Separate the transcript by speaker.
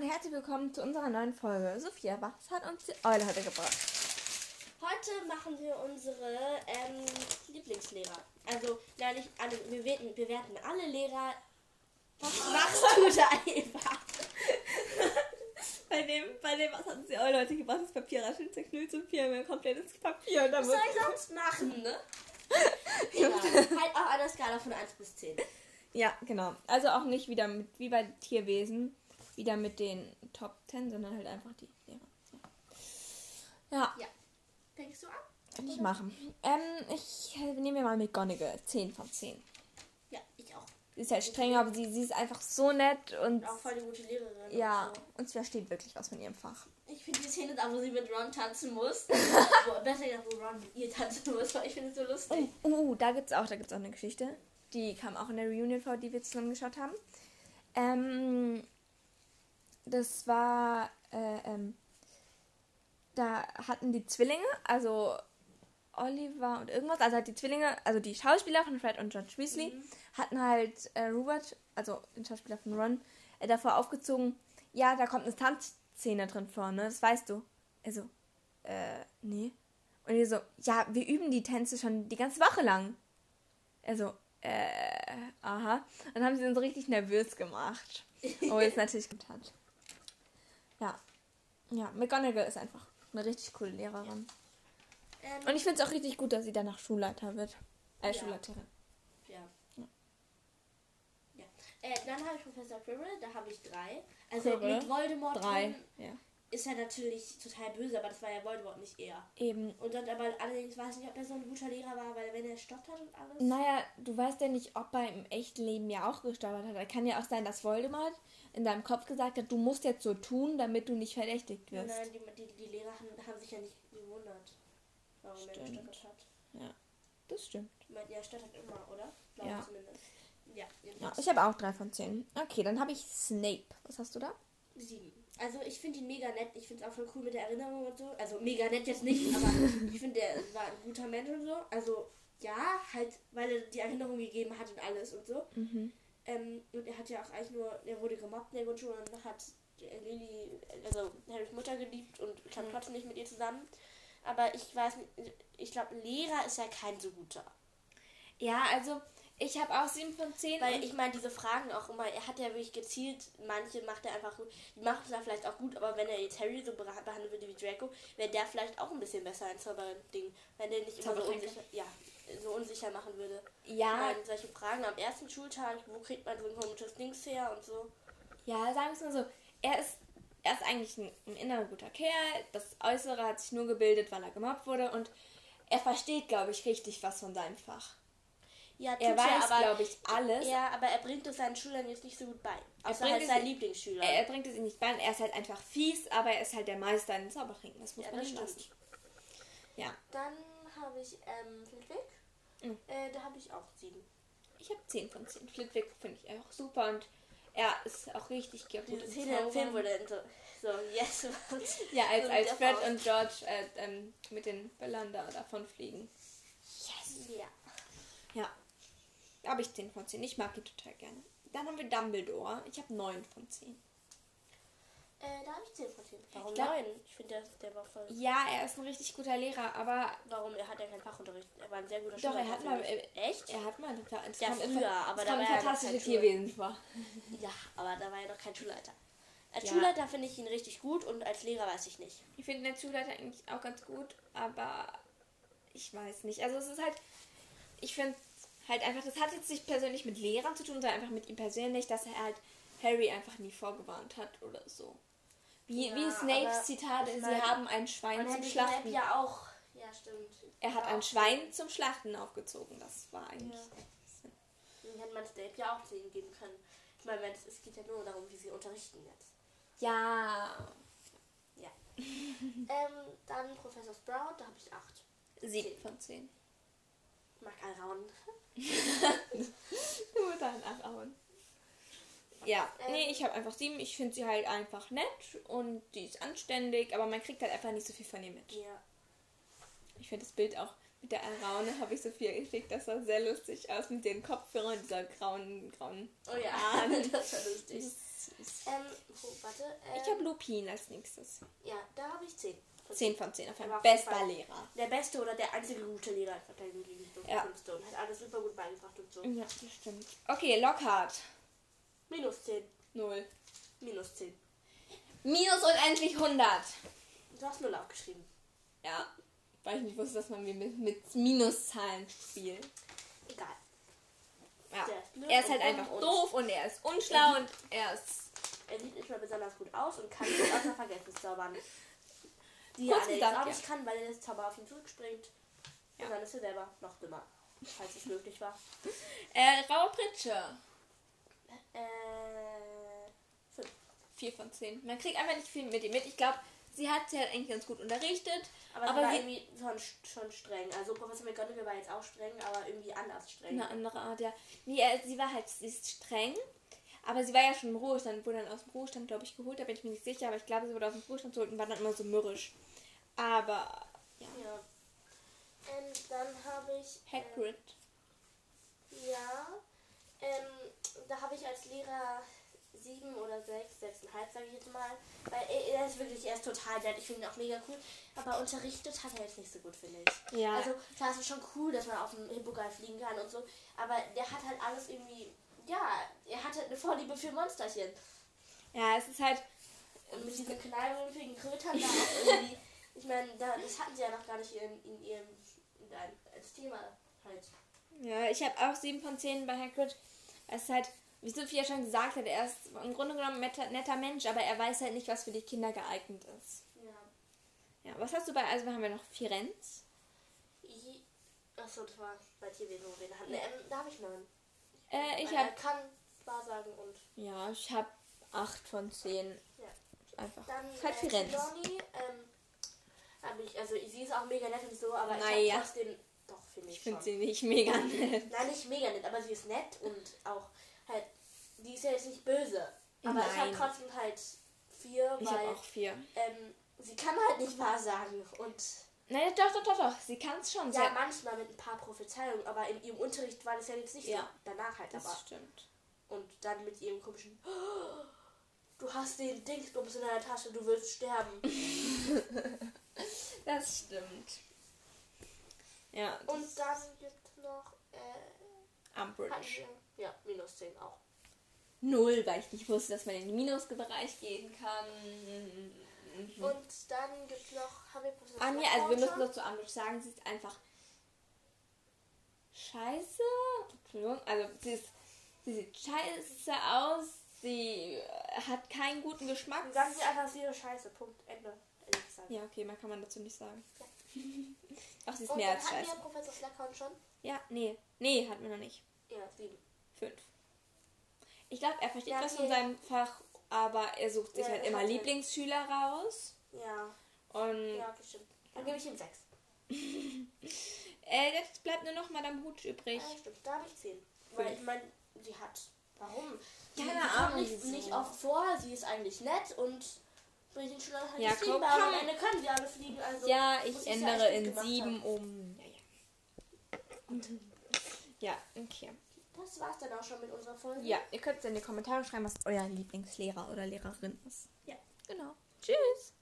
Speaker 1: und herzlich willkommen zu unserer neuen Folge. Sophia, was hat uns die Eule heute gebracht?
Speaker 2: Heute machen wir unsere ähm, Lieblingslehrer. Also, ja, nicht alle, wir werten, wir werten alle Lehrer. Was machst du da einfach?
Speaker 1: Bei dem, bei dem, was hat uns die Eule heute gebracht? Das Papier raschelt zerknüllt so viel, mir komplettes Papier. Und
Speaker 2: Was soll ich sonst machen, ne? Egal. halt auch an der Skala von 1 bis 10.
Speaker 1: Ja, genau. Also auch nicht wieder mit, wie bei Tierwesen, wieder mit den Top 10, sondern halt einfach die Lehrer. Ja,
Speaker 2: Ja. Fängst du an?
Speaker 1: kann ich machen. Ähm, ich äh, nehme mir mal McGonagall. 10 von 10.
Speaker 2: Ja, ich auch.
Speaker 1: Sie ist halt streng, aber sie, sie ist einfach so nett und
Speaker 2: Auch voll die gute Lehrerin.
Speaker 1: ja,
Speaker 2: und so.
Speaker 1: und sie versteht wirklich was von ihrem Fach.
Speaker 2: Ich finde die Szene da, wo sie mit Ron tanzen muss. wo, besser gesagt, wo Ron mit ihr tanzen muss, weil ich finde es so lustig.
Speaker 1: Oh, oh, da gibt's auch, da gibt's auch eine Geschichte. Die kam auch in der Reunion vor, die wir zusammen geschaut haben. Ähm, das war, äh, ähm, da hatten die Zwillinge, also Oliver und irgendwas, also halt die Zwillinge, also die Schauspieler von Fred und George Weasley, hatten halt äh, Robert, also den Schauspieler von Ron, äh, davor aufgezogen, ja, da kommt eine Tanzszene drin vor, ne, das weißt du. Also, äh, nee. Und die so, ja, wir üben die Tänze schon die ganze Woche lang. Also, äh, aha. Dann haben sie uns richtig nervös gemacht. Wo es natürlich gut hat. Ja. Ja, McGonagall ist einfach eine richtig coole Lehrerin.
Speaker 2: Ähm,
Speaker 1: Und ich finde es auch richtig gut, dass sie danach Schulleiter wird. Äh,
Speaker 2: Ja.
Speaker 1: Schulleiterin.
Speaker 2: Ja. ja. Äh, dann habe ich Professor Quirrell, da habe ich drei. Also
Speaker 1: Quirrell?
Speaker 2: mit Voldemort
Speaker 1: Drei.
Speaker 2: drin
Speaker 1: Ja.
Speaker 2: Ist er natürlich total böse, aber das war ja Voldemort nicht er.
Speaker 1: Eben.
Speaker 2: Und dann aber allerdings weiß ich nicht, ob er so ein guter Lehrer war, weil wenn er stottert und alles.
Speaker 1: Naja, du weißt ja nicht, ob er im echten Leben ja auch gestottert hat. Er kann ja auch sein, dass Voldemort in deinem Kopf gesagt hat, du musst jetzt so tun, damit du nicht verdächtigt wirst.
Speaker 2: Nein, die, die, die Lehrer haben, haben sich ja nicht gewundert, warum er
Speaker 1: Stimmt.
Speaker 2: gestottert hat.
Speaker 1: Ja, das stimmt.
Speaker 2: Ich meine, er stottert immer, oder? Glaube
Speaker 1: Ja.
Speaker 2: zumindest. Ja,
Speaker 1: Ja, ich habe auch drei von zehn. Okay, dann habe ich Snape. Was hast du da?
Speaker 2: Sieben. Also ich finde ihn mega nett. Ich finde es auch voll cool mit der Erinnerung und so. Also mega nett jetzt nicht, aber ich finde, der war ein guter Mensch und so. Also ja, halt, weil er die Erinnerung gegeben hat und alles und so.
Speaker 1: Mhm.
Speaker 2: Ähm, und er hat ja auch eigentlich nur, er wurde gemobbt in der Grundschule und hat Lily, also Harrys Mutter geliebt und kam
Speaker 1: Mhm.
Speaker 2: trotzdem nicht mit ihr zusammen. Aber ich weiß nicht, ich glaube, Lehrer ist ja kein so guter.
Speaker 1: Ja, also ich habe auch sieben von zehn.
Speaker 2: Weil
Speaker 1: und-
Speaker 2: ich meine, diese Fragen auch immer, er hat ja wirklich gezielt, manche macht er einfach gut, die macht es ja vielleicht auch gut, aber wenn er jetzt Harry so behandeln würde wie Draco, wäre der vielleicht auch ein bisschen besser ein Zauberding, wenn der nicht immer so unsicher, ja, so unsicher machen würde.
Speaker 1: ja,
Speaker 2: Weil solche Fragen am ersten Schultag, wo kriegt man so ein komisches Dings her und so.
Speaker 1: ja, sagen wir es mal so. Er ist, er ist eigentlich ein, ein innerer guter Kerl. Das Äußere hat sich nur gebildet, weil er gemobbt wurde. Und er versteht, glaube ich, richtig was von seinem Fach.
Speaker 2: Ja,
Speaker 1: Er weiß, glaube ich, alles.
Speaker 2: Ja, aber er bringt es seinen Schülern jetzt nicht so gut bei. Außer
Speaker 1: bringt
Speaker 2: halt
Speaker 1: es-
Speaker 2: sein Lieblingsschüler.
Speaker 1: Er, er bringt es ihm nicht bei. Er ist halt einfach fies, aber er ist halt der Meister in den Zaubertränken. Das muss
Speaker 2: ja,
Speaker 1: man
Speaker 2: das stimmt.
Speaker 1: lassen. Ja,
Speaker 2: Dann habe ich ähm, Flitwick.
Speaker 1: Mhm.
Speaker 2: Äh, da habe ich auch sieben.
Speaker 1: ich habe 10 von 10. Flitwick finde ich auch super und er ist auch richtig gut
Speaker 2: Diese
Speaker 1: im
Speaker 2: Szene im Film wurde so, so yes.
Speaker 1: Ja, als,
Speaker 2: So
Speaker 1: als Fred und George äh, ähm, mit den Böllern da davon fliegen.
Speaker 2: Yes. Ja.
Speaker 1: Ja. Habe ich 10 von 10. Ich mag ihn total gerne. Dann haben wir Dumbledore. Ich habe 9 von 10.
Speaker 2: Äh, da habe ich 10 von 10. Warum
Speaker 1: Ich glaub-
Speaker 2: 9? Ich finde, der, der war voll.
Speaker 1: Ja, er ist ein richtig guter Lehrer, aber
Speaker 2: Warum? Er hat ja keinen Fachunterricht. Er war ein sehr guter
Speaker 1: doch,
Speaker 2: Schüler.
Speaker 1: er hat mal.
Speaker 2: Echt?
Speaker 1: Er hat mal. Es
Speaker 2: Ja,
Speaker 1: kam
Speaker 2: früher, aber da war er
Speaker 1: fantastische
Speaker 2: kein
Speaker 1: Tierwesen vor.
Speaker 2: Ja, aber da war er noch kein Schulleiter. Als
Speaker 1: Ja.
Speaker 2: Schulleiter finde ich ihn richtig gut und als Lehrer weiß ich nicht.
Speaker 1: Ich finde den Schulleiter eigentlich auch ganz gut, aber ich weiß nicht. Also es ist halt, ich finde halt einfach, das hat jetzt nicht persönlich mit Lehrern zu tun, sondern einfach mit ihm persönlich, dass er halt Harry einfach nie vorgewarnt hat oder so. Wie,
Speaker 2: ja,
Speaker 1: wie Snapes Zitat, sie haben ein Schwein zum Schlachten.
Speaker 2: Ja, auch. Ja, stimmt.
Speaker 1: Er hat
Speaker 2: ja,
Speaker 1: ein Schwein stimmt. zum Schlachten aufgezogen. Das war eigentlich.
Speaker 2: Ja. Hätte man Snape ja auch zu ihm geben können. Ich meine, es geht ja nur darum, wie sie unterrichten jetzt.
Speaker 1: Ja.
Speaker 2: Ja. ähm, dann Professor Sprout, da habe ich 8.
Speaker 1: 7 von 10.
Speaker 2: Mag Macaron.
Speaker 1: Nur dann Arauen. Ja,
Speaker 2: ähm.
Speaker 1: nee, ich habe einfach sieben. Ich finde sie halt einfach nett und die ist anständig, aber man kriegt halt einfach nicht so viel von ihr mit.
Speaker 2: Ja.
Speaker 1: Ich finde das Bild auch mit der Araune habe ich so viel geschickt. Das sah sehr lustig aus mit dem Kopfhörer und dieser grauen, grauen.
Speaker 2: Oh ja,
Speaker 1: Arme.
Speaker 2: das war lustig.
Speaker 1: Das,
Speaker 2: ähm, oh, warte. Ähm,
Speaker 1: ich habe Lupin als nächstes.
Speaker 2: Ja, da habe ich zehn.
Speaker 1: 10 von 10 auf jeden
Speaker 2: jeden
Speaker 1: Bester
Speaker 2: Fall.
Speaker 1: Lehrer.
Speaker 2: Der beste oder der einzige gute Lehrer in Verteidigung gegen
Speaker 1: Ja.
Speaker 2: Künste und hat alles super gut beigebracht und so.
Speaker 1: Ja, das stimmt. Okay, Lockhart.
Speaker 2: Minus 10.
Speaker 1: 0.
Speaker 2: Minus 10.
Speaker 1: Minus unendlich 100.
Speaker 2: Du hast 0 aufgeschrieben.
Speaker 1: Ja, weil ich nicht wusste, dass man mit, mit Minuszahlen spielt.
Speaker 2: Egal.
Speaker 1: Ja.
Speaker 2: Ist
Speaker 1: Er ist halt einfach
Speaker 2: und-
Speaker 1: doof und er ist unschlau und er ist.
Speaker 2: Er sieht nicht mal besonders gut aus und kann nicht außer Vergessenszaubern. Die
Speaker 1: Kurz
Speaker 2: allerdings
Speaker 1: gesagt,
Speaker 2: auch
Speaker 1: ja.
Speaker 2: kann, weil er das Zauber auf ihn zurückspringt.
Speaker 1: Ja.
Speaker 2: Und dann ist er selber noch dümmer. Falls es möglich war.
Speaker 1: Äh, Raue Pritsche.
Speaker 2: Äh. 5.
Speaker 1: 4 von 10. Man kriegt einfach nicht viel mit ihm mit. Ich glaube, sie hat sie halt eigentlich ganz gut unterrichtet.
Speaker 2: Aber,
Speaker 1: Aber
Speaker 2: war irgendwie schon, schon streng. Also Professor McGonagall war jetzt auch streng, aber irgendwie anders streng.
Speaker 1: Eine andere Art, ja. Nee, äh, sie war halt, sie ist streng. Aber sie war ja schon im Ruhestand, wurde dann aus dem Ruhestand, glaube ich, geholt. Da bin ich mir nicht sicher. Aber ich glaube, sie wurde aus dem Ruhestand geholt und war dann immer so mürrisch. Aber, ja.
Speaker 2: Ja. Ähm, dann habe ich. ähm,
Speaker 1: Hagrid.
Speaker 2: Ja. Ähm, da habe ich als Lehrer sieben oder sechs, sechseinhalb, sage ich jetzt mal. Weil er, er ist wirklich, er ist total nett. Ich finde ihn auch mega cool. Aber unterrichtet hat er jetzt nicht so gut, finde ich.
Speaker 1: Ja.
Speaker 2: Also, klar, es ist schon cool, dass man auf dem Hippogreif fliegen kann und so. Aber der hat halt alles irgendwie. Ja, er hat halt eine Vorliebe für Monsterchen.
Speaker 1: Ja, es ist halt.
Speaker 2: Und mit diesen knallrümpigen Krötern da auch irgendwie. Ich meine, da, das hatten sie ja noch gar nicht in, in ihrem. In ein, als Thema halt.
Speaker 1: Ja, ich habe auch 7 von 10 bei Hagrid. Es ist halt, wie Sophia schon gesagt hat, er ist im Grunde genommen ein netter, Mensch, aber er weiß halt nicht, was für die Kinder geeignet ist.
Speaker 2: Ja.
Speaker 1: Ja, was hast du bei, also haben wir noch Firenz.
Speaker 2: I- Achso, das war bei Tierwesen, wo wir hatten. Ähm, da habe ich neun.
Speaker 1: Äh, ich habe,
Speaker 2: kann Wahrsagen und.
Speaker 1: ja, ich habe 8 von 10.
Speaker 2: Ja.
Speaker 1: Einfach.
Speaker 2: Dann
Speaker 1: Ist halt
Speaker 2: äh. Trelawney, ähm, hab ich, also sie ist auch mega nett und so, aber ich
Speaker 1: Naja.
Speaker 2: habe trotzdem. Doch, finde ich.
Speaker 1: Ich finde sie nicht mega nett.
Speaker 2: Nein, nicht mega nett, aber sie ist nett und auch halt. Die ist ja jetzt nicht böse. Aber ich habe
Speaker 1: Nein.
Speaker 2: trotzdem halt vier,
Speaker 1: Ich
Speaker 2: weil
Speaker 1: auch 4.
Speaker 2: ähm, sie kann halt nicht Wahrsagen und.
Speaker 1: Nein, doch, doch, doch, doch. Sie kann es schon.
Speaker 2: Ja, manchmal mit ein paar Prophezeiungen, aber in ihrem Unterricht war das ja jetzt nicht
Speaker 1: Ja.
Speaker 2: so. Danach halt
Speaker 1: das
Speaker 2: aber.
Speaker 1: stimmt.
Speaker 2: Und dann mit ihrem komischen. "Oh, Du hast den Dingsbums in deiner Tasche, du wirst sterben.
Speaker 1: Das stimmt. Ja,
Speaker 2: Und dann gibt noch. Äh,
Speaker 1: Umbridge.
Speaker 2: ja, minus 10 auch.
Speaker 1: Null, weil ich nicht wusste, dass man in den Minusbereich gehen kann.
Speaker 2: Und dann gibt noch. Haben wir Professor
Speaker 1: Anja, also wir müssen nur zu Umbridge sagen, sie ist einfach scheiße. Entschuldigung, also sie, ist, sie sieht scheiße aus, sie äh, hat keinen guten Geschmack.
Speaker 2: Dann sagen sie einfach, sie ist scheiße. Punkt. Ende.
Speaker 1: Ja, okay, mehr kann man dazu nicht sagen.
Speaker 2: Ja.
Speaker 1: Ach, sie ist
Speaker 2: Und
Speaker 1: mehr als
Speaker 2: hatten
Speaker 1: scheiße.
Speaker 2: wir Professor Slughorn schon.
Speaker 1: Ja, nee. Nee, hatten wir noch nicht.
Speaker 2: Ja, 7.
Speaker 1: Fünf. Ich glaube, er versteht
Speaker 2: Ja,
Speaker 1: was von seinem Fach, aber er sucht sich
Speaker 2: Ja,
Speaker 1: halt
Speaker 2: er
Speaker 1: immer
Speaker 2: halt-
Speaker 1: Lieblingsschüler raus.
Speaker 2: Ja,
Speaker 1: Und
Speaker 2: ja, okay, stimmt. Dann gebe ich ihm 6.
Speaker 1: äh, jetzt bleibt nur noch Madame Hutsch übrig.
Speaker 2: Ja, stimmt. Da habe ich 10. Weil
Speaker 1: Fünf.
Speaker 2: ich meine, sie hat. Warum?
Speaker 1: Keine
Speaker 2: sie, sie
Speaker 1: Ahnung,
Speaker 2: Nicht, oft vor, sie ist eigentlich nett und bringt den Schülern halt
Speaker 1: Ja, komm,
Speaker 2: bei am. Ende können sie alle fliegen. Also
Speaker 1: Ja, ich
Speaker 2: ja
Speaker 1: ändere
Speaker 2: gut
Speaker 1: in sieben
Speaker 2: haben.
Speaker 1: um. Ja, ja. Ja, okay.
Speaker 2: Das war's dann auch schon mit unserer Folge.
Speaker 1: Ja, ihr könnt in die Kommentare schreiben, was euer Lieblingslehrer oder Lehrerin ist.
Speaker 2: Ja.
Speaker 1: Genau. Tschüss.